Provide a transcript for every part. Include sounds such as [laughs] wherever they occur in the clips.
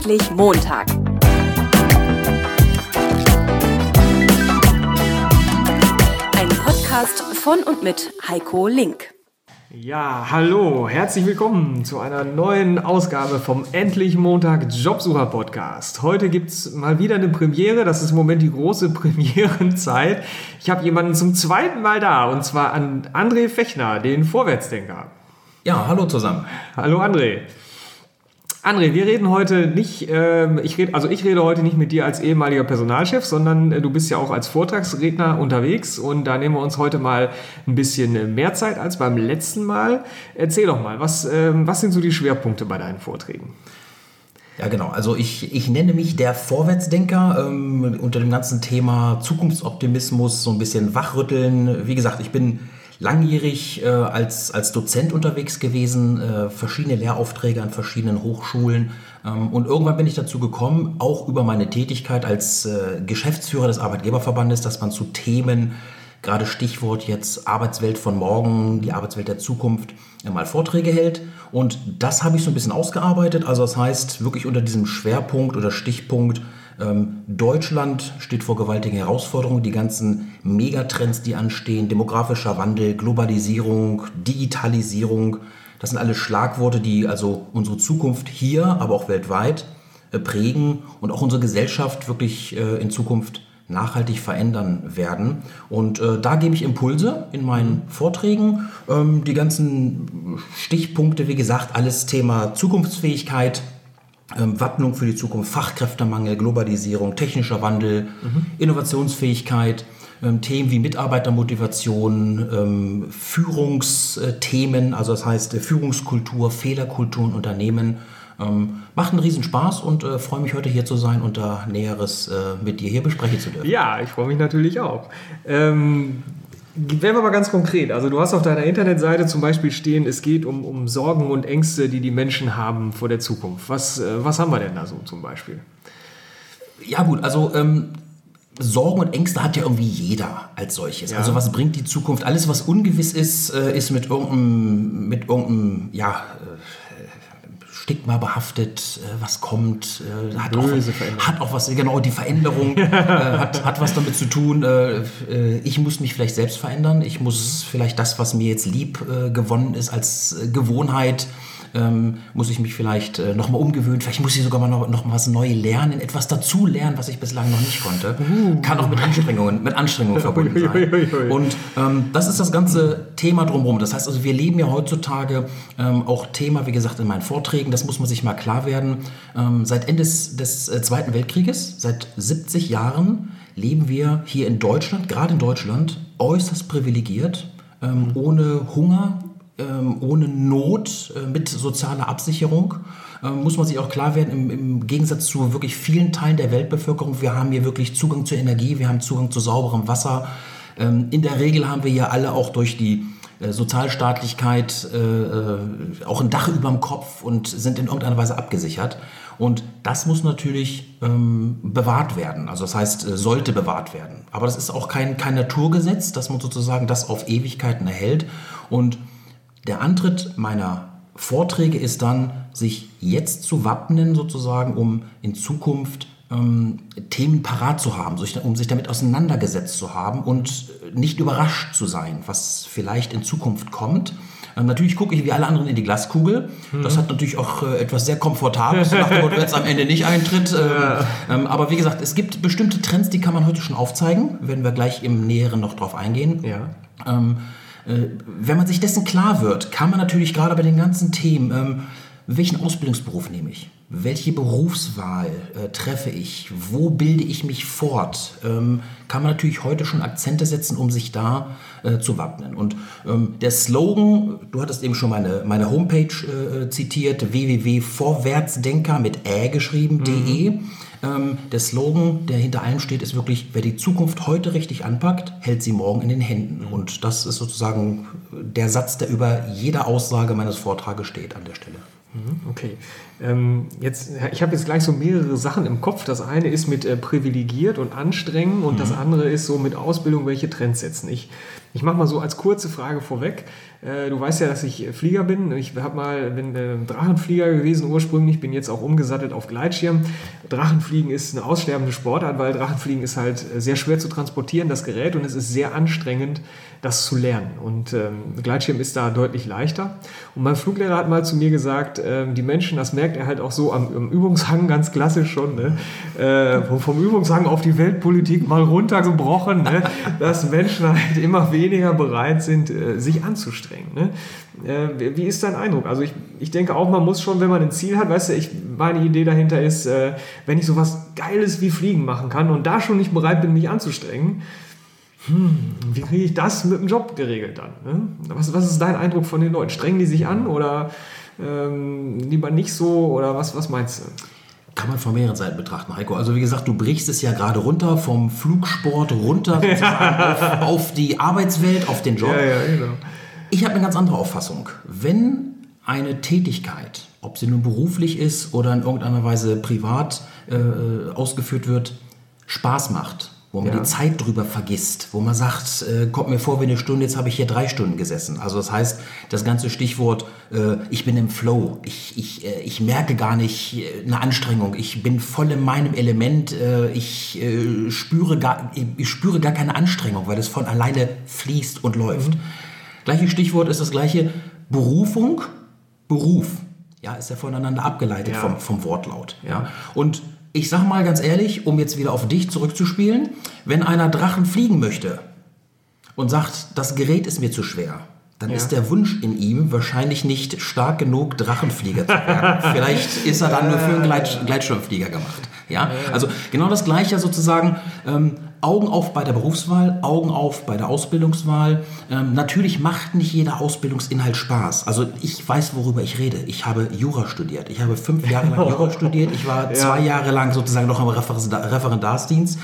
Endlich Montag. Ein Podcast von und mit Heiko Link. Ja, hallo, herzlich willkommen zu einer neuen Ausgabe vom Endlich Montag Jobsucher Podcast. Heute gibt es mal wieder eine Premiere, das ist im Moment die große [laughs] Premierenzeit. Ich habe jemanden zum zweiten Mal da und zwar an André Fechner, den Vorwärtsdenker. Ja, hallo zusammen. Hallo André. André, wir reden heute nicht, äh, ich rede, also ich rede heute nicht mit dir als ehemaliger Personalchef, sondern äh, du bist ja auch als Vortragsredner unterwegs und da nehmen wir uns heute mal ein bisschen mehr Zeit als beim letzten Mal. Erzähl doch mal, was, äh, was sind so die Schwerpunkte bei deinen Vorträgen? Ja, genau. Also ich, ich nenne mich der Vorwärtsdenker ähm, unter dem ganzen Thema Zukunftsoptimismus, so ein bisschen wachrütteln. Wie gesagt, ich bin langjährig äh, als, als Dozent unterwegs gewesen, äh, verschiedene Lehraufträge an verschiedenen Hochschulen. Ähm, und irgendwann bin ich dazu gekommen, auch über meine Tätigkeit als äh, Geschäftsführer des Arbeitgeberverbandes, dass man zu Themen, gerade Stichwort jetzt Arbeitswelt von morgen, die Arbeitswelt der Zukunft, äh, mal Vorträge hält. Und das habe ich so ein bisschen ausgearbeitet. Also das heißt, wirklich unter diesem Schwerpunkt oder Stichpunkt Deutschland steht vor gewaltigen Herausforderungen. Die ganzen Megatrends, die anstehen, demografischer Wandel, Globalisierung, Digitalisierung, das sind alles Schlagworte, die also unsere Zukunft hier, aber auch weltweit äh, prägen und auch unsere Gesellschaft wirklich äh, in Zukunft nachhaltig verändern werden. Und äh, da gebe ich Impulse in meinen Vorträgen. Ähm, die ganzen Stichpunkte, wie gesagt, alles Thema Zukunftsfähigkeit, ähm, Wappnung für die Zukunft, Fachkräftemangel, Globalisierung, technischer Wandel, mhm. Innovationsfähigkeit, ähm, Themen wie Mitarbeitermotivation, ähm, Führungsthemen, also das heißt äh, Führungskultur, Fehlerkultur in Unternehmen. Ähm, macht einen Riesenspaß und äh, freue mich heute hier zu sein und da Näheres äh, mit dir hier besprechen zu dürfen. Ja, ich freue mich natürlich auch. Ähm, werden wir mal ganz konkret. Also du hast auf deiner Internetseite zum Beispiel stehen, es geht um, um Sorgen und Ängste, die die Menschen haben vor der Zukunft. Was, äh, was haben wir denn da so zum Beispiel? Ja gut, also ähm, Sorgen und Ängste hat ja irgendwie jeder als solches. Ja. Also was bringt die Zukunft? Alles, was ungewiss ist, äh, ist mit irgendeinem, mit irgendeinem ja, Stigma behaftet, äh, was kommt, äh, hat, auch, hat auch was, genau, die Veränderung [laughs] äh, hat, hat was damit zu tun. ich muss mich vielleicht selbst verändern, ich muss vielleicht das, was mir jetzt lieb gewonnen ist, als Gewohnheit ähm, muss ich mich vielleicht äh, nochmal umgewöhnen, vielleicht muss ich sogar mal noch, noch was neu lernen, etwas dazu lernen, was ich bislang noch nicht konnte. Uh. Kann auch mit Anstrengungen, mit Anstrengungen [laughs] verbunden sein. Und ähm, das ist das ganze Thema drumherum. Das heißt also, wir leben ja heutzutage ähm, auch Thema, wie gesagt, in meinen Vorträgen, das muss man sich mal klar werden. Ähm, seit Ende des, des äh, Zweiten Weltkrieges, seit 70 Jahren, leben wir hier in Deutschland, gerade in Deutschland, äußerst privilegiert, ähm, ohne Hunger, ohne Not, äh, mit sozialer Absicherung. Ähm, muss man sich auch klar werden, im, im, Gegensatz zu wirklich vielen Teilen der Weltbevölkerung, wir haben hier wirklich Zugang zur Energie, wir haben Zugang zu sauberem Wasser. Ähm, in der Regel haben wir hier alle auch durch die äh, Sozialstaatlichkeit äh, auch ein Dach über dem Kopf und sind in irgendeiner Weise abgesichert. Und das muss natürlich ähm, bewahrt werden. Also das heißt, sollte bewahrt werden. Aber das ist auch kein, kein Naturgesetz, dass man sozusagen das auf Ewigkeiten erhält. Und der Antritt meiner Vorträge ist dann, sich jetzt zu wappnen, sozusagen, um in Zukunft ähm, Themen parat zu haben, um sich damit auseinandergesetzt zu haben und nicht überrascht zu sein, was vielleicht in Zukunft kommt. Ähm, natürlich gucke ich wie alle anderen in die Glaskugel. Mhm. Das hat natürlich auch äh, etwas sehr Komfortables, wenn es am Ende nicht eintritt. Äh, [laughs] ja. ähm, aber wie gesagt, es gibt bestimmte Trends, die kann man heute schon aufzeigen. Werden wir gleich im Näheren noch drauf eingehen. Ja. Äh, wenn man sich dessen klar wird, kann man natürlich gerade bei den ganzen Themen, ähm, welchen Ausbildungsberuf nehme ich? Welche Berufswahl äh, treffe ich? Wo bilde ich mich fort? Ähm, kann man natürlich heute schon Akzente setzen, um sich da äh, zu wappnen. Und ähm, der Slogan, du hattest eben schon meine, meine Homepage äh, zitiert, www.vorwärtsdenker mit ä geschrieben, mhm. Ähm, der Slogan, der hinter allem steht, ist wirklich, wer die Zukunft heute richtig anpackt, hält sie morgen in den Händen. Und das ist sozusagen der Satz, der über jeder Aussage meines Vortrages steht an der Stelle. Mhm, okay. Ähm, jetzt, ich habe jetzt gleich so mehrere Sachen im Kopf. Das eine ist mit äh, privilegiert und anstrengen und mhm. das andere ist so mit Ausbildung, welche Trends setzen. Ich, ich mache mal so als kurze Frage vorweg. Äh, du weißt ja, dass ich Flieger bin. Ich habe mal, bin äh, Drachenflieger gewesen ursprünglich, bin jetzt auch umgesattelt auf Gleitschirm. Drachenfliegen ist eine aussterbende Sportart, weil Drachenfliegen ist halt sehr schwer zu transportieren, das Gerät, und es ist sehr anstrengend, das zu lernen. Und ähm, Gleitschirm ist da deutlich leichter. Und mein Fluglehrer hat mal zu mir gesagt, ähm, die Menschen, das merkt er halt auch so am, am Übungshang ganz klassisch schon, ne? äh, vom, vom, Übungshang auf die Weltpolitik mal runtergebrochen, ne? [laughs] dass Menschen halt immer weniger bereit sind, äh, sich anzustrengen. Ne? Äh, wie ist dein Eindruck? Also ich, ich denke auch, man muss schon, wenn man ein Ziel hat, weißt du, ich, meine Idee dahinter ist, äh, wenn ich sowas Geiles wie Fliegen machen kann und da schon nicht bereit bin, mich anzustrengen, hm, wie kriege ich das mit dem Job geregelt dann? Ne? Was, was ist dein Eindruck von den Leuten? Strengen die sich an oder ähm, lieber nicht so oder was, was meinst du? Kann man von mehreren Seiten betrachten, Heiko. Also wie gesagt, du brichst es ja gerade runter vom Flugsport runter [laughs] auf, auf, die Arbeitswelt, auf den Job. Ja, ja, genau. Ich habe eine ganz andere Auffassung. Wenn eine Tätigkeit, ob sie nun beruflich ist oder in irgendeiner Weise privat äh, äh ausgeführt wird, Spaß macht, wo man ja. die Zeit drüber vergisst, wo man sagt, äh, kommt mir vor wie eine Stunde, jetzt habe ich hier drei Stunden gesessen. Also das heißt, das ganze Stichwort, äh, ich bin im Flow, ich, ich, äh, ich merke gar nicht äh, eine Anstrengung, ich bin voll in meinem Element, äh, ich, äh, spüre gar, ich spüre gar keine Anstrengung, weil es von alleine fließt und läuft. Mhm. Gleiches Stichwort ist das gleiche, Berufung, Beruf. Ja, ist ja voneinander abgeleitet ja. Vom, vom Wortlaut. Ja. Und ich sag mal ganz ehrlich, um jetzt wieder auf dich zurückzuspielen, wenn einer Drachen fliegen möchte und sagt, das Gerät ist mir zu schwer, dann ja. ist der Wunsch in ihm wahrscheinlich nicht stark genug, Drachenflieger zu werden. [laughs] Vielleicht ist er dann nur für einen Gleit Gleitschirmflieger gemacht. Ja? Also genau das Gleiche sozusagen. Ähm, Augen auf bei der Berufswahl, Augen auf bei der Ausbildungswahl. Ähm, natürlich macht nicht jeder Ausbildungsinhalt Spaß. Also ich weiß, worüber ich rede. Ich habe Jura studiert. Ich habe fünf Jahre lang Jura [laughs] studiert. Ich war zwei Jahre lang sozusagen noch im Referendarsdienst.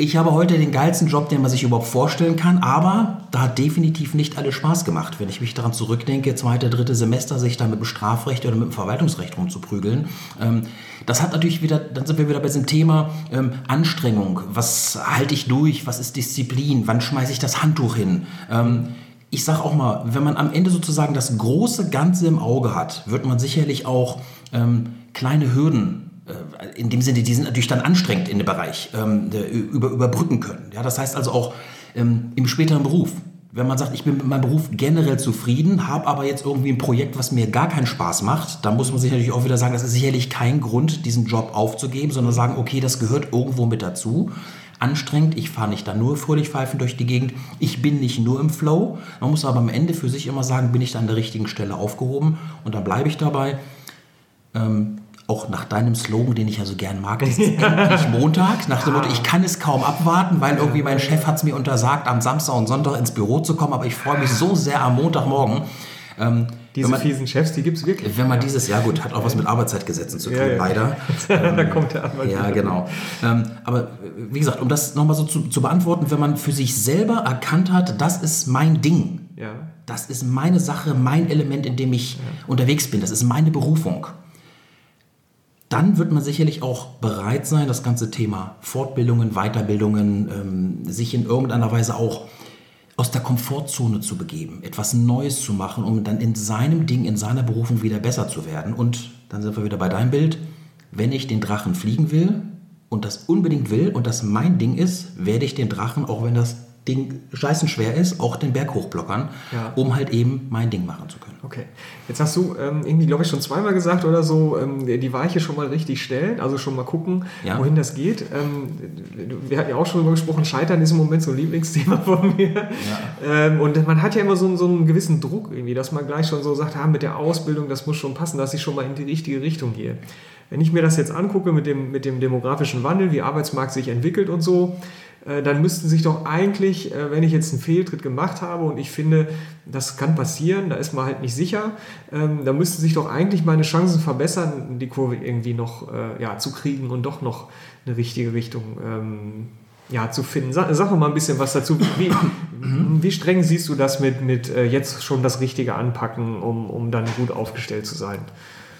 Ich habe heute den geilsten Job, den man sich überhaupt vorstellen kann, aber da hat definitiv nicht alles Spaß gemacht. Wenn ich mich daran zurückdenke, zweite, dritte Semester, sich da mit dem Strafrecht oder mit dem Verwaltungsrecht rumzuprügeln, ähm, das hat natürlich wieder, dann sind wir wieder bei diesem Thema ähm, Anstrengung. Was halte ich durch? Was ist Disziplin? Wann schmeiße ich das Handtuch hin? Ähm, ich sage auch mal, wenn man am Ende sozusagen das große Ganze im Auge hat, wird man sicherlich auch kleine Hürden in dem Sinne, die sind natürlich dann anstrengend in dem Bereich, ähm, über, überbrücken können. Ja, das heißt also auch ähm, im späteren Beruf. Wenn man sagt, ich bin mit meinem Beruf generell zufrieden, habe aber jetzt irgendwie ein Projekt, was mir gar keinen Spaß macht, dann muss man sich natürlich auch wieder sagen, das ist sicherlich kein Grund, diesen Job aufzugeben, sondern sagen, okay, das gehört irgendwo mit dazu. Anstrengend, ich fahre nicht da nur fröhlich pfeifend durch die Gegend, ich bin nicht nur im Flow. Man muss aber am Ende für sich immer sagen, bin ich da an der richtigen Stelle aufgehoben und dann bleibe ich dabei. Ähm, auch nach deinem Slogan, den ich ja so gern mag, ist endlich [laughs] Montag, nach dem Motto, ich kann es kaum abwarten, weil irgendwie mein Chef hat es mir untersagt, am Samstag und Sonntag ins Büro zu kommen, aber ich freue mich so sehr am Montagmorgen. Ähm, Diese man, fiesen Chefs, die gibt es wirklich. Wenn man ja. dieses, ja gut, hat auch was mit Arbeitszeitgesetzen zu tun, ja, ja. leider. [laughs] da kommt der Arbeit. Ja, genau. Ähm, aber wie gesagt, um das nochmal so zu, zu beantworten, wenn man für sich selber erkannt hat, das ist mein Ding. Ja. Das ist meine Sache, mein Element, in dem ich unterwegs bin. Das ist meine Berufung dann wird man sicherlich auch bereit sein, das ganze Thema Fortbildungen, Weiterbildungen, ähm, sich in irgendeiner Weise auch aus der Komfortzone zu begeben, etwas Neues zu machen, um dann in seinem Ding, in seiner Berufung wieder besser zu werden. Und dann sind wir wieder bei deinem Bild. Wenn ich den Drachen fliegen will und das unbedingt will und das mein Ding ist, werde ich den Drachen, auch wenn das Ding scheißen schwer ist, auch den Berg hochblockern, ja. um halt eben mein Ding machen zu können. Okay. Jetzt hast du ähm, irgendwie, glaube ich, schon zweimal gesagt oder so, ähm, die Weiche schon mal richtig stellen, also schon mal gucken, ja. wohin das geht. Ähm, wir hatten ja auch schon darüber gesprochen, Scheitern ist im Moment so ein Lieblingsthema [laughs] von mir. Ja. Ähm, und man hat ja immer so, so, einen gewissen Druck irgendwie, dass man gleich schon so sagt, ah, mit der Ausbildung, das muss schon passen, dass ich schon mal in die richtige Richtung gehe. Wenn ich mir das jetzt angucke mit dem, mit dem demografischen Wandel, wie Arbeitsmarkt sich entwickelt und so, dann müssten sich doch eigentlich, äh, wenn ich jetzt einen Fehltritt gemacht habe und ich finde, das kann passieren, da ist man halt nicht sicher, ähm, da müssten sich doch eigentlich meine Chancen verbessern, die Kurve irgendwie noch äh, ja, zu kriegen und doch noch eine richtige Richtung ähm, ja, zu finden. Sag, sag mal ein bisschen was dazu. Wie, wie streng siehst du das mit, mit jetzt schon das Richtige anpacken, um, um dann gut aufgestellt zu sein?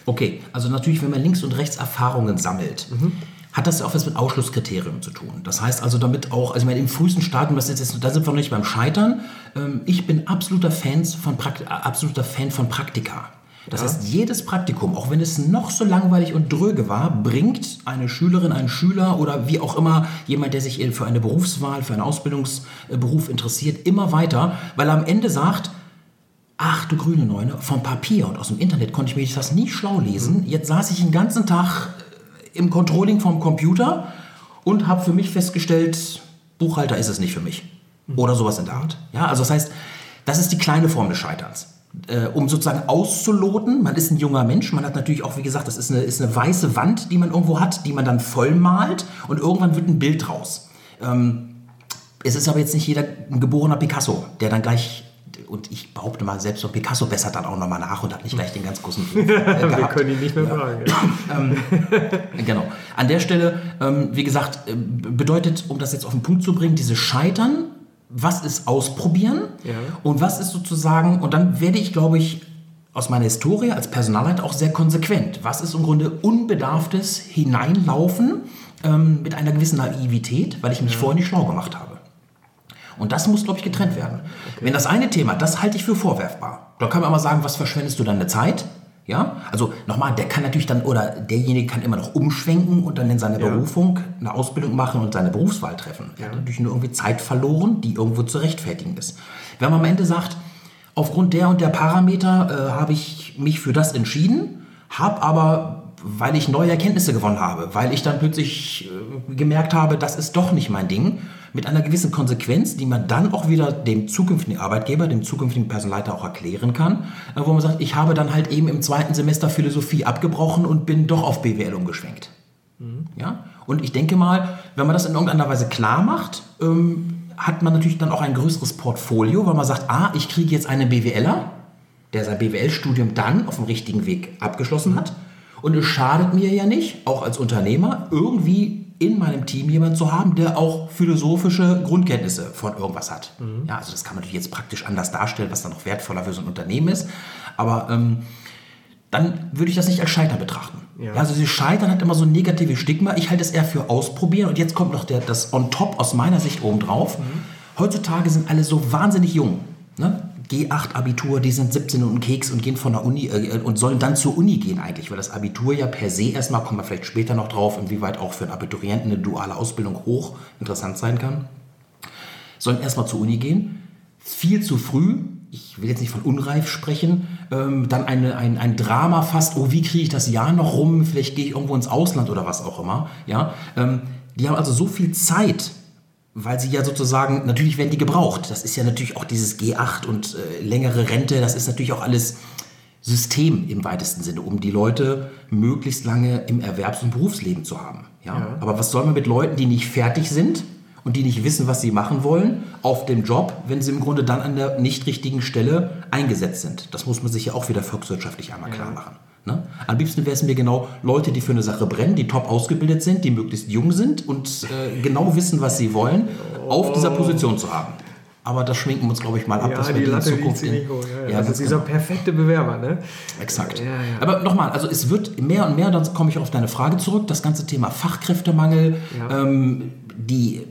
Okay, also natürlich, wenn man links und rechts Erfahrungen sammelt. Mhm hat das ja auch was mit Ausschlusskriterien zu tun. Das heißt also damit auch, also ich meine, im frühesten Stadium, das ist jetzt, da sind wir noch nicht beim Scheitern. Ähm, ich bin absoluter, Fans von Prakt absoluter Fan von Praktika. Das heißt, jedes Praktikum, auch wenn es noch so langweilig und dröge war, bringt eine Schülerin, einen Schüler oder wie auch immer jemand, der sich für eine Berufswahl, für einen Ausbildungsberuf interessiert, immer weiter, weil er am Ende sagt, ach du grüne Neune, vom Papier und aus dem Internet konnte ich mir das nie schlau lesen. Jetzt saß ich den ganzen Tag im Controlling vom Computer und habe für mich festgestellt, Buchhalter ist es nicht für mich. Oder sowas in der Art. Ja, also das heißt, das ist die kleine Form des Scheiterns. Äh, um sozusagen auszuloten, man ist ein junger Mensch, man hat natürlich auch, wie gesagt, das ist eine, ist eine weiße Wand, die man irgendwo hat, die man dann voll malt und irgendwann wird ein Bild draus. Ähm, es ist aber jetzt nicht jeder ein geborener Picasso, der dann gleich und ich behaupte mal, selbst so Picasso bessert dann auch nochmal nach und hat nicht gleich den ganz großen [laughs] Beruf, äh, Wir können ihn nicht mehr ja. fragen. [laughs] ähm, genau. An der Stelle, ähm, wie gesagt, äh, bedeutet, um das jetzt auf den Punkt zu bringen, diese Scheitern, was ist ausprobieren ja. und was ist sozusagen, und dann werde ich, glaube ich, aus meiner Historie als Personalleiter auch sehr konsequent. Was ist im Grunde unbedarftes Hineinlaufen ähm, mit einer gewissen Naivität, weil ich mich ja. vorher nicht schlau gemacht habe. Und das muss, glaube ich, getrennt werden. Okay. Wenn das eine Thema, das halte ich für vorwerfbar. Da kann man mal sagen, was verschwendest du deine Zeit? Ja, also nochmal, der kann natürlich dann, oder derjenige kann immer noch umschwenken und dann in seiner ja. Berufung eine Ausbildung machen und seine Berufswahl treffen. Ja. Er hat natürlich nur irgendwie Zeit verloren, die irgendwo zu rechtfertigen ist. Wenn man am Ende sagt, aufgrund der und der Parameter äh, habe ich mich für das entschieden, habe aber weil ich neue Erkenntnisse gewonnen habe, weil ich dann plötzlich äh, gemerkt habe, das ist doch nicht mein Ding, mit einer gewissen Konsequenz, die man dann auch wieder dem zukünftigen Arbeitgeber, dem zukünftigen Personalleiter auch erklären kann, äh, wo man sagt, ich habe dann halt eben im zweiten Semester Philosophie abgebrochen und bin doch auf BWL umgeschwenkt. Mhm. Ja? Und ich denke mal, wenn man das in irgendeiner Weise klar macht, ähm, hat man natürlich dann auch ein größeres Portfolio, weil man sagt, ah, ich kriege jetzt einen BWLer, der sein BWL-Studium dann auf dem richtigen Weg abgeschlossen hat. Und es schadet mir ja nicht, auch als Unternehmer, irgendwie in meinem Team jemanden zu haben, der auch philosophische Grundkenntnisse von irgendwas hat. Mhm. Ja, also das kann man natürlich jetzt praktisch anders darstellen, was dann noch wertvoller für so ein Unternehmen ist. Aber ähm, dann würde ich das nicht als Scheitern betrachten. Ja. Ja, also dieses Scheitern hat immer so ein negatives Stigma. Ich halte es eher für ausprobieren. Und jetzt kommt noch der, das on top aus meiner Sicht obendrauf. Mhm. Heutzutage sind alle so wahnsinnig jung. Ne? G8-Abitur, die sind 17 und Keks und gehen von der Uni äh, und sollen dann zur Uni gehen eigentlich, weil das Abitur ja per se erstmal, kommen wir vielleicht später noch drauf, inwieweit auch für einen Abiturienten eine duale Ausbildung hoch interessant sein kann, sollen erstmal zur Uni gehen. Viel zu früh, ich will jetzt nicht von unreif sprechen, ähm, dann eine, ein, ein Drama fast, oh, wie kriege ich das Jahr noch rum, vielleicht gehe ich irgendwo ins Ausland oder was auch immer. Ja? Ähm, die haben also so viel Zeit weil sie ja sozusagen, natürlich werden die gebraucht. Das ist ja natürlich auch dieses G8 und äh, längere Rente, das ist natürlich auch alles System im weitesten Sinne, um die Leute möglichst lange im Erwerbs- und Berufsleben zu haben. Ja? ja? Aber was soll man mit Leuten, die nicht fertig sind und die nicht wissen, was sie machen wollen, auf dem Job, wenn sie im Grunde dann an der nicht richtigen Stelle eingesetzt sind? Das muss man sich ja auch wieder volkswirtschaftlich einmal ja. klar machen. Ne? Am liebsten wäre es mir genau Leute, die für eine Sache brennen, die top ausgebildet sind, die möglichst jung sind und äh, genau wissen, was sie wollen, auf dieser Position zu haben. Aber das schminken wir uns, glaube ich, mal ab, ja, dass wir die in Zukunft... In, hoch, ja, ja. das ist dieser genau. perfekte Bewerber, ne? Exakt. Ja, Aber nochmal, also es wird mehr und mehr, dann komme ich auf deine Frage zurück, das ganze Thema Fachkräftemangel, ähm, die,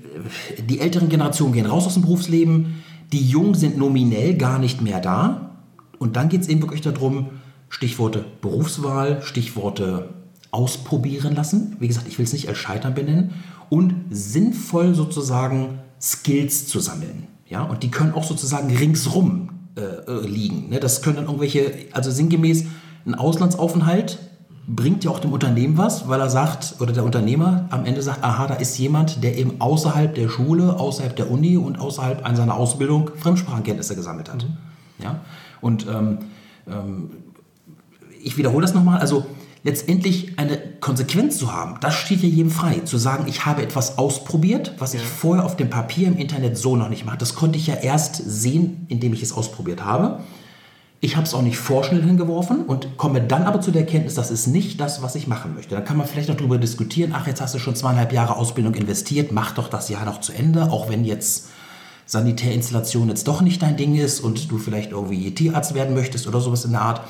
die älteren Generationen gehen raus aus dem Berufsleben, die Jungen sind nominell gar nicht mehr da. Und dann geht es eben wirklich darum, Stichworte Berufswahl, Stichworte ausprobieren lassen. Wie gesagt, ich will es nicht als Scheitern benennen. Und sinnvoll sozusagen Skills zu sammeln. Ja? Und die können auch sozusagen ringsrum äh, äh, liegen. Ne? Das können dann irgendwelche, also sinngemäß, ein Auslandsaufenthalt bringt ja auch dem Unternehmen was, weil er sagt, oder der Unternehmer am Ende sagt, aha, da ist jemand, der eben außerhalb der Schule, außerhalb der Uni und außerhalb seiner Ausbildung Fremdsprachenkenntnisse gesammelt hat. Mhm. Ja? Und ähm, ähm, ich wiederhole das nochmal, also letztendlich eine Konsequenz zu haben, das steht ja jedem frei. Zu sagen, ich habe etwas ausprobiert, was ich vorher auf dem Papier im Internet so noch nicht mache. Das konnte ich ja erst sehen, indem ich es ausprobiert habe. Ich habe es auch nicht vorschnell hingeworfen und komme dann aber zu der Erkenntnis, das ist nicht das, was ich machen möchte. Dann kann man vielleicht noch darüber diskutieren, ach, jetzt hast du schon zweieinhalb Jahre Ausbildung investiert, mach doch das Jahr noch zu Ende, auch wenn jetzt Sanitärinstallation jetzt doch nicht dein Ding ist und du vielleicht irgendwie Tierarzt werden möchtest oder sowas in der Art.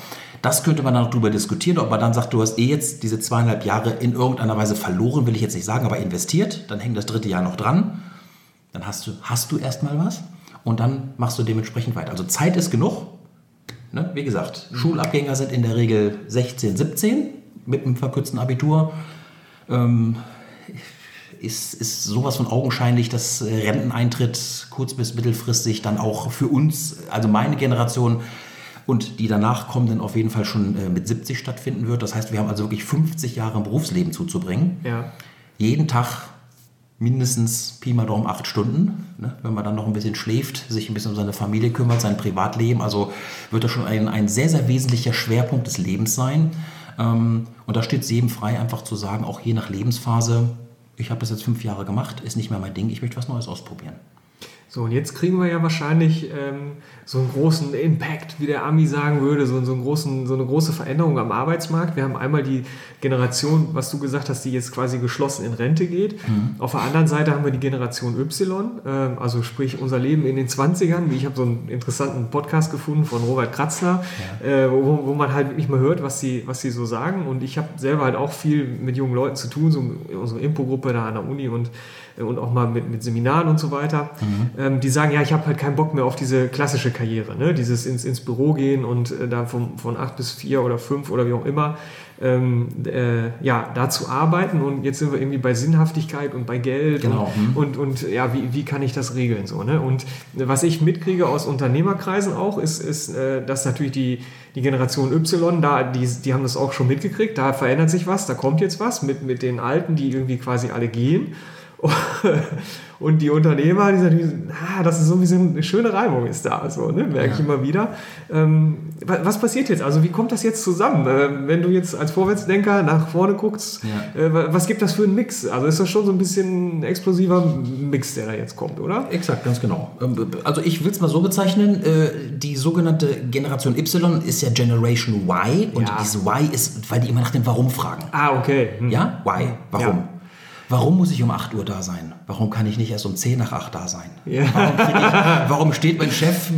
Das könnte man dann noch drüber diskutieren, ob man dann sagt, du hast eh jetzt diese zweieinhalb Jahre in irgendeiner Weise verloren, will ich jetzt nicht sagen, aber investiert, dann hängt das dritte Jahr noch dran. Dann hast du, hast du erstmal was und dann machst du dementsprechend weiter. Also Zeit ist genug. Ne? Wie gesagt, mhm. Schulabgänger sind in der Regel 16, 17 mit einem verkürzten Abitur. Ähm, ist, ist sowas von augenscheinlich, dass Renteneintritt kurz- bis mittelfristig dann auch für uns, also meine Generation und die danach kommenden auf jeden Fall schon äh, mit 70 stattfinden wird. Das heißt, wir haben also wirklich 50 Jahre im Berufsleben zuzubringen. Ja. Jeden Tag mindestens Pi mal Daumen acht Stunden. Ne? Wenn man dann noch ein bisschen schläft, sich ein bisschen um seine Familie kümmert, sein Privatleben. Also wird das schon ein, ein sehr, sehr wesentlicher Schwerpunkt des Lebens sein. Ähm, und da steht es jedem frei, einfach zu sagen, auch je nach Lebensphase, ich habe das jetzt fünf Jahre gemacht, ist nicht mehr mein Ding, ich möchte was Neues ausprobieren. So, und jetzt kriegen wir ja wahrscheinlich ähm, so einen großen Impact, wie der Ami sagen würde, so, so, einen großen, so eine große Veränderung am Arbeitsmarkt. Wir haben einmal die Generation, was du gesagt hast, die jetzt quasi geschlossen in Rente geht. Mhm. Auf der anderen Seite haben wir die Generation Y, äh, also sprich unser Leben in den 20ern. Ich habe so einen interessanten Podcast gefunden von Robert Kratzner, ja. äh, wo, wo, man halt nicht mehr hört, was sie, was sie so sagen. Und ich habe selber halt auch viel mit jungen Leuten zu tun, so unsere Impo-Gruppe da an der Uni und und auch mal mit, mit Seminaren und so weiter, mhm. ähm, die sagen, ja, ich habe halt keinen Bock mehr auf diese klassische Karriere, ne? dieses ins, ins Büro gehen und äh, da von, von acht bis vier oder fünf oder wie auch immer, ähm, äh, ja, da zu arbeiten und jetzt sind wir irgendwie bei Sinnhaftigkeit und bei Geld genau. und, mhm. und, und, ja, wie, wie kann ich das regeln so, ne? Und was ich mitkriege aus Unternehmerkreisen auch, ist, ist äh, dass natürlich die, die Generation Y, da, die, die haben das auch schon mitgekriegt, da verändert sich was, da kommt jetzt was mit, mit den Alten, die irgendwie quasi alle gehen. [laughs] Und die Unternehmer, die sagen, ah, das ist so wie eine schöne Reibung ist da, so, ne? merke ja. ich immer wieder. Ähm, was passiert jetzt? Also wie kommt das jetzt zusammen? Ähm, wenn du jetzt als Vorwärtsdenker nach vorne guckst, ja. äh, was gibt das für einen Mix? Also ist das schon so ein bisschen ein explosiver Mix, der da jetzt kommt, oder? Exakt, ganz genau. Ähm, also ich will es mal so bezeichnen, äh, die sogenannte Generation Y ist ja Generation Y und ja. diese Y ist, weil die immer nach dem Warum fragen. Ah, okay. Hm. Ja, Y, warum? Warum muss ich um 8 Uhr da sein? Warum kann ich nicht erst um 10 nach 8 da sein? Ja. Warum, ich, warum, steht mein Chef,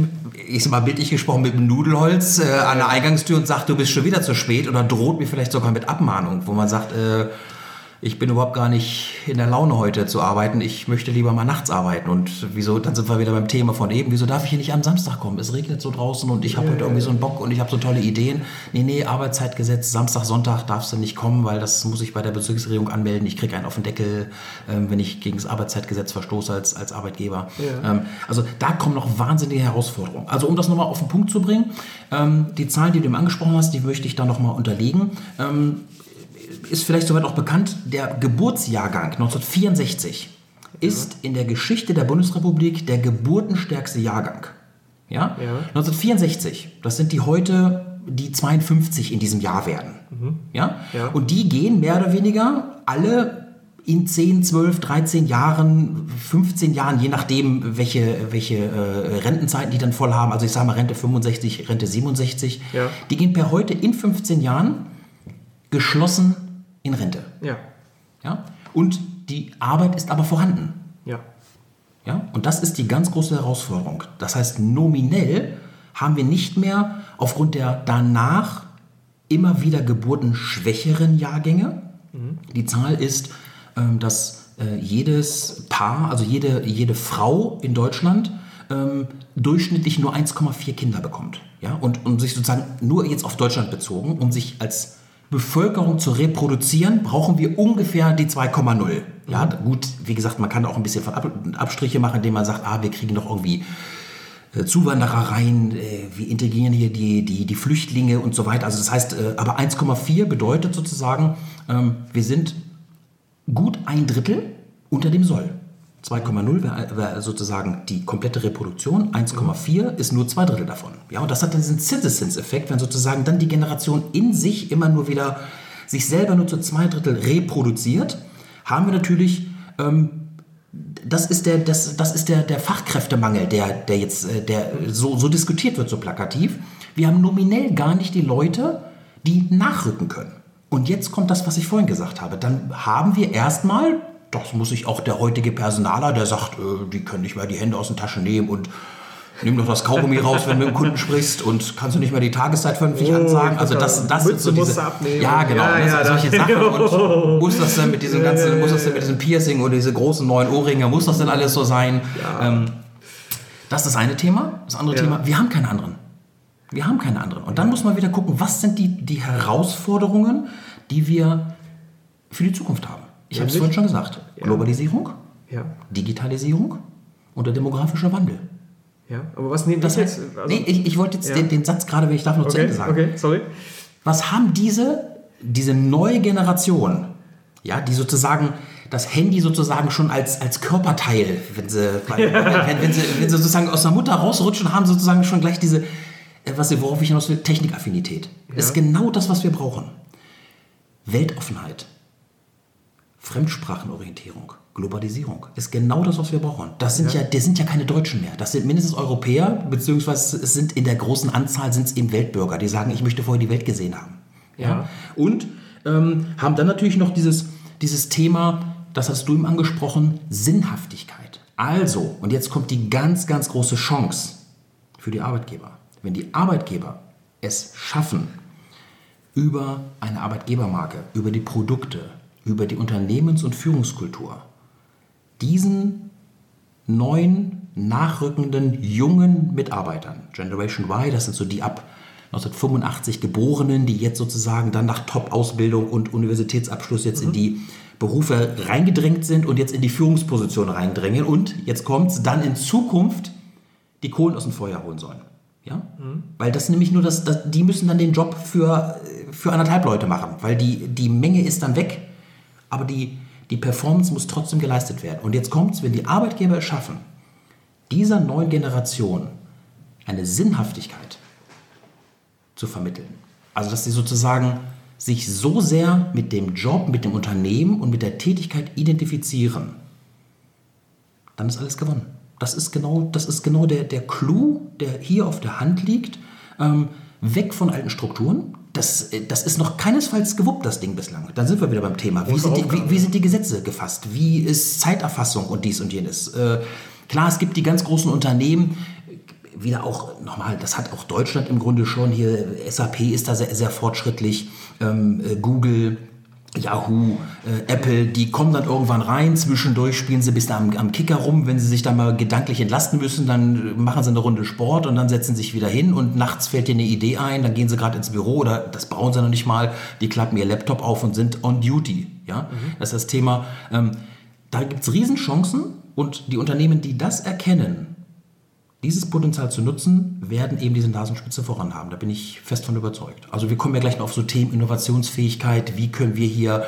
ich sag mal bildlich gesprochen, mit dem Nudelholz äh, an der Eingangstür und sagt, du bist schon wieder zu spät oder droht mir vielleicht sogar mit Abmahnung, wo man sagt, äh, ich bin überhaupt gar nicht in der Laune heute zu arbeiten, ich möchte lieber mal nachts arbeiten. Und wieso, dann sind wir wieder beim Thema von eben, wieso darf ich hier nicht am Samstag kommen? Es regnet so draußen und ich habe heute irgendwie so einen Bock und ich habe so tolle Ideen. Nee, nee, Arbeitszeitgesetz, Samstag, Sonntag darfst du nicht kommen, weil das muss ich bei der Bezirksregierung anmelden. Ich kriege einen auf den Deckel, ähm, wenn ich gegen das Arbeitszeitgesetz verstoße als, als Arbeitgeber. Ja. Ähm, also da kommen noch wahnsinnige Herausforderungen. Also um das nochmal auf den Punkt zu bringen, ähm, die Zahlen, die du eben angesprochen hast, die möchte ich da nochmal unterlegen. Ist vielleicht soweit auch bekannt, der Geburtsjahrgang 1964 ist in der Geschichte der Bundesrepublik der geburtenstärkste Jahrgang. Ja? ja. 1964, das sind die heute, die 52 in diesem Jahr werden. Mhm. Ja? ja? Und die gehen mehr oder weniger alle in 10, 12, 13 Jahren, 15 Jahren, je nachdem, welche, welche äh, Rentenzeiten die dann voll haben, also ich sage mal Rente 65, Rente 67, ja. die gehen per heute in 15 Jahren geschlossen in Rente. Ja. ja. Und die Arbeit ist aber vorhanden. Ja. Ja. Und das ist die ganz große Herausforderung. Das heißt, nominell haben wir nicht mehr aufgrund der danach immer wieder geburtenschwächeren Jahrgänge. Mhm. Die Zahl ist, ähm, dass äh, jedes Paar, also jede, jede Frau in Deutschland, ähm, durchschnittlich nur 1,4 Kinder bekommt. Ja? Und um sich sozusagen nur jetzt auf Deutschland bezogen, um sich als Bevölkerung zu reproduzieren, brauchen wir ungefähr die 2,0. Ja, gut, wie gesagt, man kann auch ein bisschen von Abstriche machen, indem man sagt, ah, wir kriegen doch irgendwie äh, Zuwanderer rein, äh, wir integrieren hier die, die, die Flüchtlinge und so weiter. Also das heißt, äh, aber 1,4 bedeutet sozusagen, ähm, wir sind gut ein Drittel unter dem Soll. 2,0 wäre wär sozusagen die komplette Reproduktion, 1,4 ist nur zwei Drittel davon. Ja, und das hat diesen Citizens-Effekt, wenn sozusagen dann die Generation in sich immer nur wieder sich selber nur zu zwei Drittel reproduziert, haben wir natürlich, ähm, das ist, der, das, das ist der, der Fachkräftemangel, der, der jetzt äh, der so, so diskutiert wird, so plakativ. Wir haben nominell gar nicht die Leute, die nachrücken können. Und jetzt kommt das, was ich vorhin gesagt habe. Dann haben wir erstmal das muss sich auch der heutige Personaler, der sagt, äh, die können nicht mehr die Hände aus den Taschen nehmen und nimm doch das Kaugummi [laughs] raus, wenn du mit dem Kunden sprichst und kannst du nicht mehr die Tageszeit vernünftig Oh, ansagen. Also das, das sind so diese, ja genau, Ja, ne, ja, so- solche Sachen und muss das dann mit diesem ganzen, muss das denn mit diesem Piercing oder diese großen neuen Ohrringe, muss das denn alles so sein? Ähm, das ist das eine Thema. Das andere Ja. Thema, wir haben keine anderen. Wir haben keine anderen. Und dann muss man wieder gucken, was sind die, die Herausforderungen, die wir für die Zukunft haben. Ich habe es vorhin schon gesagt. Ja. Globalisierung, Ja, Digitalisierung und der demografische Wandel. ja. Aber was nehmen Das heißt, jetzt? Also- nee, ich, ich wollte jetzt Ja. den, den Satz gerade, wenn ich darf, noch zu okay, Ende sagen. okay, sorry. Was haben diese, diese neue Generation, ja, die sozusagen das Handy sozusagen schon als, als Körperteil, wenn sie, [laughs] wenn, wenn, sie, wenn sie sozusagen aus der Mutter rausrutschen, haben sozusagen schon gleich diese, äh, was sie, worauf ich hinaus will, Technikaffinität. Ist genau das, was wir brauchen. Weltoffenheit, Fremdsprachenorientierung, Globalisierung ist genau das, was wir brauchen. Das sind ja, das sind ja keine Deutschen mehr. Das sind mindestens Europäer, beziehungsweise es sind in der großen Anzahl sind es eben Weltbürger, die sagen, ich möchte vorher die Welt gesehen haben. Ja. Und ähm, haben dann natürlich noch dieses, dieses Thema, das hast du ihm angesprochen, Sinnhaftigkeit. Also, und jetzt kommt die ganz, ganz große Chance für die Arbeitgeber. Wenn die Arbeitgeber es schaffen, über eine Arbeitgebermarke, über die Produkte, über die Unternehmens- und Führungskultur, diesen neuen, nachrückenden, jungen Mitarbeitern, Generation Y, das sind so die ab 1985 Geborenen, die jetzt sozusagen dann nach Top-Ausbildung und Universitätsabschluss jetzt in die Berufe reingedrängt sind und jetzt in die Führungsposition reindrängen und jetzt kommt es dann in Zukunft die Kohlen aus dem Feuer holen sollen. Ja? Weil das nämlich nur das, das, die müssen dann den Job für, für anderthalb Leute machen, weil die, die Menge ist dann weg, aber die, die Performance muss trotzdem geleistet werden. Und jetzt kommt es, wenn die Arbeitgeber es schaffen, dieser neuen Generation eine Sinnhaftigkeit zu vermitteln. Also dass sie sozusagen sich so sehr mit dem Job, mit dem Unternehmen und mit der Tätigkeit identifizieren, dann ist alles gewonnen. Das ist genau, das ist genau der, der Clou, der hier auf der Hand liegt. Ähm, weg von alten Strukturen. Das, äh, das ist noch keinesfalls gewuppt, das Ding bislang. Dann sind wir wieder beim Thema. Wie sind, die, wie, wie sind die Gesetze gefasst? Wie ist Zeiterfassung und dies und jenes? Äh, klar, es gibt die ganz großen Unternehmen, wieder auch nochmal, das hat auch Deutschland im Grunde schon hier, SAP ist da sehr, sehr fortschrittlich, ähm, äh, Google, Yahoo, äh, Apple, die kommen dann irgendwann rein, zwischendurch spielen sie bis da am, am Kicker rum, wenn sie sich dann mal gedanklich entlasten müssen, dann machen sie eine Runde Sport und dann setzen sie sich wieder hin. Und nachts fällt dir eine Idee ein, dann gehen sie gerade ins Büro oder das brauchen sie noch nicht mal, die klappen ihr Laptop auf und sind on duty. Ja? Das ist das Thema, ähm, da gibt es Riesenchancen und die Unternehmen, die das erkennen, dieses Potenzial zu nutzen, werden eben diese Nasenspitze voran haben. Da bin ich fest von überzeugt. Also wir kommen ja gleich noch auf so Themen Innovationsfähigkeit. Wie können wir hier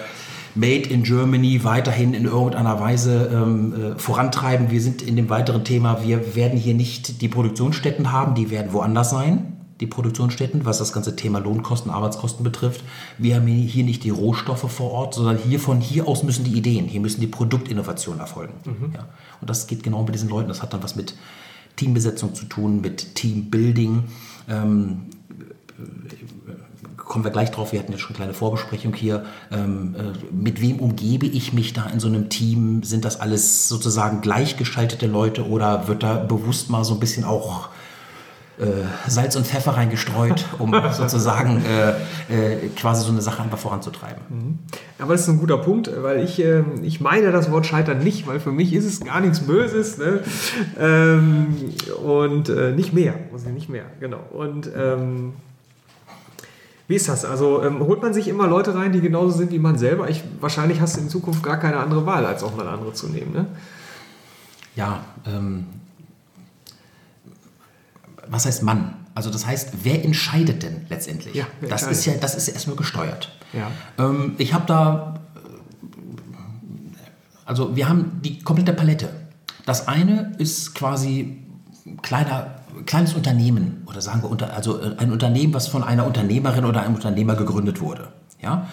Made in Germany weiterhin in irgendeiner Weise ähm, äh, vorantreiben? Wir sind in dem weiteren Thema, wir werden hier nicht die Produktionsstätten haben, die werden woanders sein. Die Produktionsstätten, was das ganze Thema Lohnkosten, Arbeitskosten betrifft. Wir haben hier nicht die Rohstoffe vor Ort, sondern hier von hier aus müssen die Ideen, hier müssen die Produktinnovationen erfolgen. Ja. Und das geht genau mit diesen Leuten. Das hat dann was mit Teambesetzung zu tun, mit Teambuilding. Ähm, kommen wir gleich drauf, wir hatten jetzt schon eine kleine Vorbesprechung hier. Ähm, äh, mit wem umgebe ich mich da in so einem Team? Sind das alles sozusagen gleichgeschaltete Leute oder wird da bewusst mal so ein bisschen auch Salz und Pfeffer reingestreut, um [laughs] sozusagen äh, äh, quasi so eine Sache einfach voranzutreiben? Aber das ist ein guter Punkt, weil ich, äh, ich meine das Wort Scheitern nicht, weil für mich ist es gar nichts Böses. Ne? Ähm, und äh, nicht mehr, muss ich nicht mehr, genau. Und ähm, wie ist das? Also ähm, holt man sich immer Leute rein, die genauso sind wie man selber? Ich, wahrscheinlich hast du in Zukunft gar keine andere Wahl, als auch mal andere zu nehmen. Ne? Ja, ähm, was heißt Mann? Also das heißt, wer entscheidet denn letztendlich? Ja, das ist ja, das ist erstmal gesteuert. Ja. Ähm, ich habe da, äh, also wir haben die komplette Palette. Das eine ist quasi kleiner, kleines Unternehmen oder sagen wir unter, also äh, ein Unternehmen, was von einer Unternehmerin oder einem Unternehmer gegründet wurde. Ja.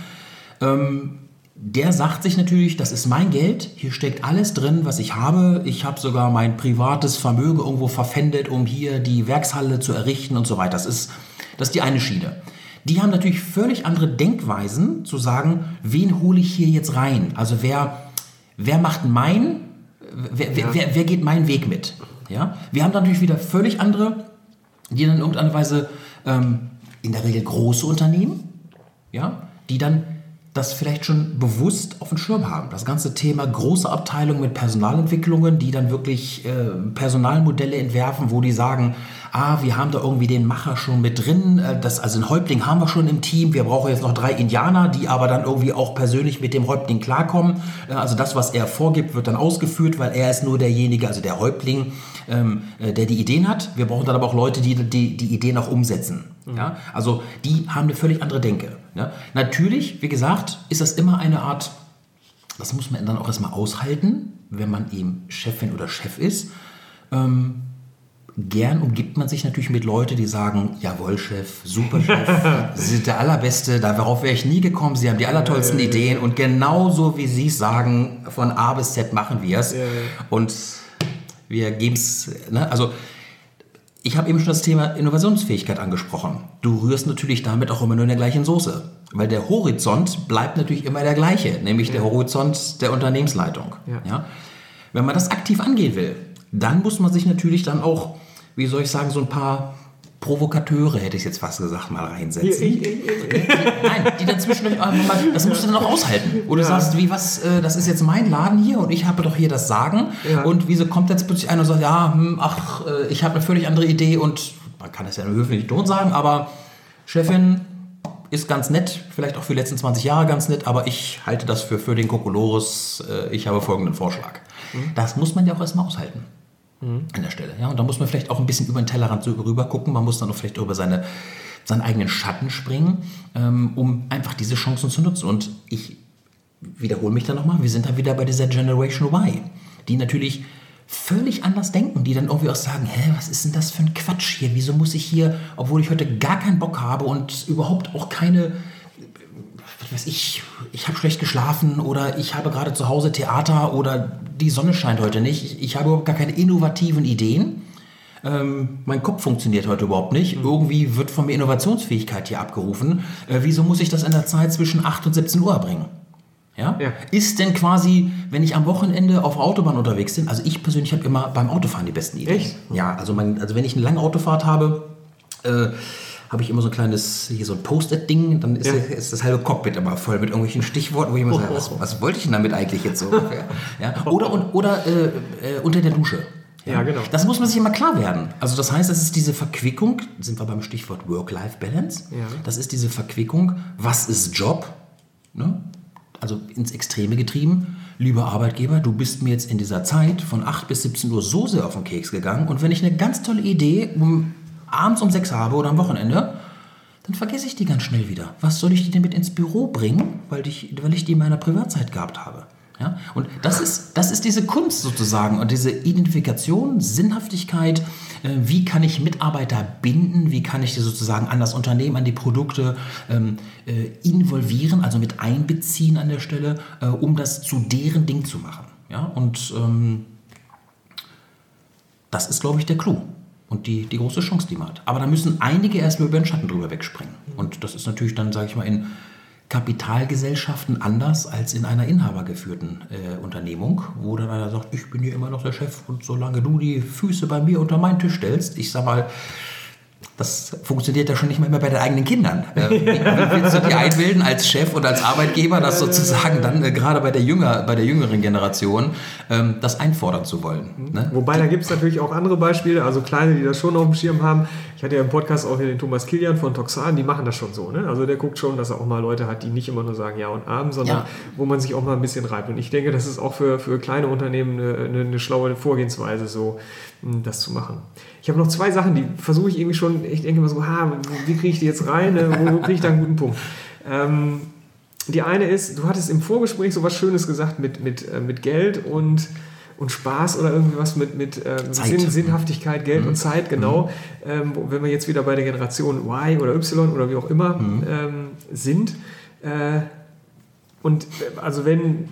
Ähm, der sagt sich natürlich, das ist mein Geld, hier steckt alles drin, was ich habe. Ich habe sogar mein privates Vermögen irgendwo verpfändet, um hier die Werkshalle zu errichten und so weiter. Das ist, das ist die eine Schiene. Die haben natürlich völlig andere Denkweisen, zu sagen, wen hole ich hier jetzt rein? Also wer, wer macht mein, wer, ja. wer, wer, geht meinen Weg mit? Ja? Wir haben natürlich wieder völlig andere, die dann in irgendeiner Weise ähm, in der Regel große Unternehmen, ja, die dann das vielleicht schon bewusst auf dem Schirm haben. Das ganze Thema große Abteilung mit Personalentwicklungen, die dann wirklich äh, Personalmodelle entwerfen, wo die sagen, ah, wir haben da irgendwie den Macher schon mit drin, äh, das, also einen Häuptling haben wir schon im Team, wir brauchen jetzt noch drei Indianer, die aber dann irgendwie auch persönlich mit dem Häuptling klarkommen. Äh, also das, was er vorgibt, wird dann ausgeführt, weil er ist nur derjenige, also der Häuptling, ähm, äh, der die Ideen hat. Wir brauchen dann aber auch Leute, die die, die Ideen auch umsetzen. Mhm. Ja? Also die haben eine völlig andere Denke. Ja? Natürlich, wie gesagt, ist das immer eine Art, das muss man dann auch erstmal aushalten, wenn man eben Chefin oder Chef ist. Ähm, gern umgibt man sich natürlich mit Leuten, die sagen, jawohl, Chef, super Chef, [laughs] Sie sind der Allerbeste, darauf wäre ich nie gekommen, Sie haben die allertollsten Ideen und genauso wie Sie es sagen, von A bis Z machen wir es. Und wir geben es, ne? also ich habe eben schon das Thema Innovationsfähigkeit angesprochen. Du rührst natürlich damit auch immer nur in der gleichen Soße. Weil der Horizont bleibt natürlich immer der gleiche, nämlich ja. der Horizont der Unternehmensleitung. Ja. ja. Wenn man das aktiv angehen will, dann muss man sich natürlich dann auch, wie soll ich sagen, so ein paar Provokateure, hätte ich jetzt fast gesagt, mal reinsetzen. Ich, ich, ich. Nein, die dazwischen, das musst du dann auch aushalten. Oder ja. du sagst, wie was, äh, das ist jetzt mein Laden hier und ich habe doch hier das Sagen. Ja. Und wieso kommt jetzt plötzlich einer und sagt, ja, hm, ach, äh, ich habe eine völlig andere Idee und man kann es ja im höflichen Ton sagen, aber Chefin ist ganz nett, vielleicht auch für die letzten 20 Jahre ganz nett, aber ich halte das für, für den Kokolores, äh, ich habe folgenden Vorschlag. Mhm. Das muss man ja auch erstmal aushalten. Mhm. An der Stelle. Ja, und da muss man vielleicht auch ein bisschen über den Tellerrand so rüber gucken. Man muss dann auch vielleicht über seine, seinen eigenen Schatten springen, ähm, um einfach diese Chancen zu nutzen. Und ich wiederhole mich da nochmal, wir sind da wieder bei dieser Generation Y, die natürlich völlig anders denken, die dann irgendwie auch sagen, hä, was ist denn das für ein Quatsch hier? Wieso muss ich hier, obwohl ich heute gar keinen Bock habe und überhaupt auch keine was weiß ich, ich habe schlecht geschlafen oder ich habe gerade zu Hause Theater oder die Sonne scheint heute nicht. Ich, ich habe überhaupt gar keine innovativen Ideen. Ähm, mein Kopf funktioniert heute überhaupt nicht. Mhm. Irgendwie wird von mir Innovationsfähigkeit hier abgerufen. Äh, wieso muss ich das in der Zeit zwischen 8 und 17 Uhr bringen? Ja? ja? Ist denn quasi, wenn ich am Wochenende auf Autobahn unterwegs bin, also ich persönlich habe immer beim Autofahren die besten Ideen. Echt? Ja, also, mein, also wenn ich eine lange Autofahrt habe, äh, habe ich immer so ein kleines, hier so ein Post-it-Ding, dann ist, ja. ist, das halbe Cockpit immer voll mit irgendwelchen Stichworten, wo ich immer sage, was, was, wollte ich denn damit eigentlich jetzt so? ja. Oder, oder äh, äh, unter der Dusche. Ja, ja, genau. Das muss man sich immer klar werden. Also das heißt, das ist diese Verquickung, sind wir beim Stichwort Work-Life-Balance. Ja. Das ist diese Verquickung, was ist Job? Ne? Also ins Extreme getrieben. Lieber Arbeitgeber, du bist mir jetzt in dieser Zeit von 8 bis 17 Uhr so sehr auf den Keks gegangen und wenn ich eine ganz tolle Idee um abends um sechs habe oder am Wochenende, dann vergesse ich die ganz schnell wieder. Was soll ich die denn mit ins Büro bringen, weil ich, weil ich die in meiner Privatzeit gehabt habe? Ja? Und das ist, das ist diese Kunst sozusagen und diese Identifikation, Sinnhaftigkeit, äh, wie kann ich Mitarbeiter binden, wie kann ich die sozusagen an das Unternehmen, an die Produkte ähm, äh, involvieren, also mit einbeziehen an der Stelle, äh, um das zu deren Ding zu machen. Ja? Und ähm, das ist, glaube ich, der Clou und die, die große Chance, die man hat. Aber da müssen einige erstmal über den Schatten drüber wegspringen. Und das ist natürlich dann, sage ich mal, in Kapitalgesellschaften anders als in einer inhabergeführten äh, Unternehmung, wo dann einer sagt, ich bin hier immer noch der Chef und solange du die Füße bei mir unter meinen Tisch stellst, ich sag mal, das funktioniert ja schon nicht mehr bei den eigenen Kindern. Äh, wie, willst du die einbilden als Chef und als Arbeitgeber, das sozusagen dann äh, gerade bei der, jünger, bei der jüngeren Generation ähm, das einfordern zu wollen? Mhm. Ne? Wobei da gibt es natürlich auch andere Beispiele, also kleine, die das schon auf dem Schirm haben. Ich hatte ja im Podcast auch hier den Thomas Kilian von Toxan, die machen das schon so. Ne? Also der guckt schon, dass er auch mal Leute hat, die nicht immer nur sagen Ja und Abend, sondern ja. wo man sich auch mal ein bisschen reibt. Und ich denke, das ist auch für, für kleine Unternehmen eine, eine, eine schlaue Vorgehensweise, so das zu machen. Ich habe noch zwei Sachen, die versuche ich irgendwie schon, ich denke immer so, ha, wie kriege ich die jetzt rein, ne? wo, wo kriege ich da einen guten Punkt? Ähm, die eine ist, du hattest im Vorgespräch so was Schönes gesagt mit, mit, äh, mit Geld und, und Spaß oder irgendwie was mit, mit äh, Sinn, Sinnhaftigkeit, Geld mhm. und Zeit, genau. Mhm. Ähm, wenn wir jetzt wieder bei der Generation Y oder Y oder wie auch immer mhm. ähm, sind. Äh, und äh, also wenn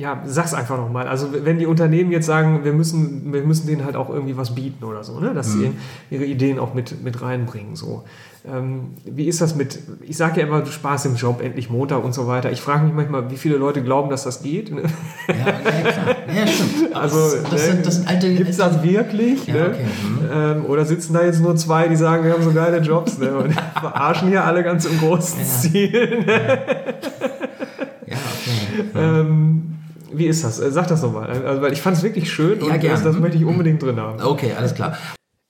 ja, sag's einfach nochmal. Also wenn die Unternehmen jetzt sagen, wir müssen, wir müssen denen halt auch irgendwie was bieten oder so, ne? dass mhm. sie ihre Ideen auch mit, mit reinbringen. So. Ähm, wie ist das mit, ich sage ja immer, du Spaß im Job, endlich Montag und so weiter. Ich frage mich manchmal, wie viele Leute glauben, dass das geht. Ne? Ja, ja, klar. Ja, stimmt. [laughs] Also, das, das, sind, das sind alte... Gibt es das wirklich? Ja, ne? okay. mhm. ähm, oder sitzen da jetzt nur zwei, die sagen, wir haben so geile Jobs ne? und [laughs] verarschen hier alle ganz im großen Stil. Ne? Ja, okay. [laughs] ähm, wie ist das? Sag das nochmal. Also, weil ich fand es wirklich schön und das, das möchte ich unbedingt drin haben. Okay, alles klar.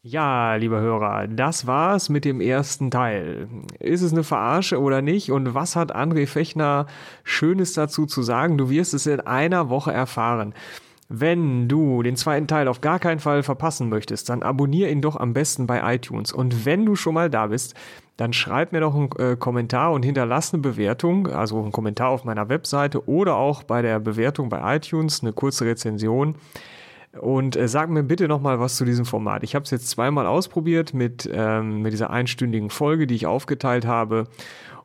Ja, liebe Hörer, das war's mit dem ersten Teil. Ist es eine Verarsche oder nicht? Und was hat André Fechner Schönes dazu zu sagen? Du wirst es in einer Woche erfahren. Wenn du den zweiten Teil auf gar keinen Fall verpassen möchtest, dann abonniere ihn doch am besten bei iTunes. Und wenn du schon mal da bist, dann schreib mir doch einen äh, Kommentar und hinterlass eine Bewertung, also einen Kommentar auf meiner Webseite oder auch bei der Bewertung bei iTunes, eine kurze Rezension. Und äh, sag mir bitte nochmal was zu diesem Format. Ich habe es jetzt zweimal ausprobiert mit, ähm, mit dieser einstündigen Folge, die ich aufgeteilt habe.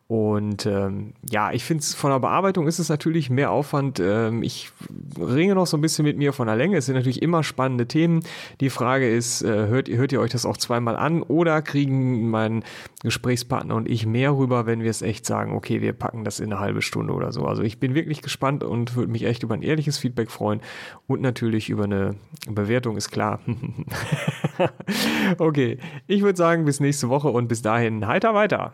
Und ähm, ja, ich finde es von der Bearbeitung ist es natürlich mehr Aufwand. Ähm, ich ringe noch so ein bisschen mit mir von der Länge. Es sind natürlich immer spannende Themen. Die Frage ist, äh, hört, hört ihr euch das auch zweimal an oder kriegen mein Gesprächspartner und ich mehr rüber, wenn wir es echt sagen, okay, wir packen das in eine halbe Stunde oder so. Also ich bin wirklich gespannt und würde mich echt über ein ehrliches Feedback freuen und natürlich über eine Bewertung, ist klar. [laughs] okay, ich würde sagen, bis nächste Woche und bis dahin heiter weiter.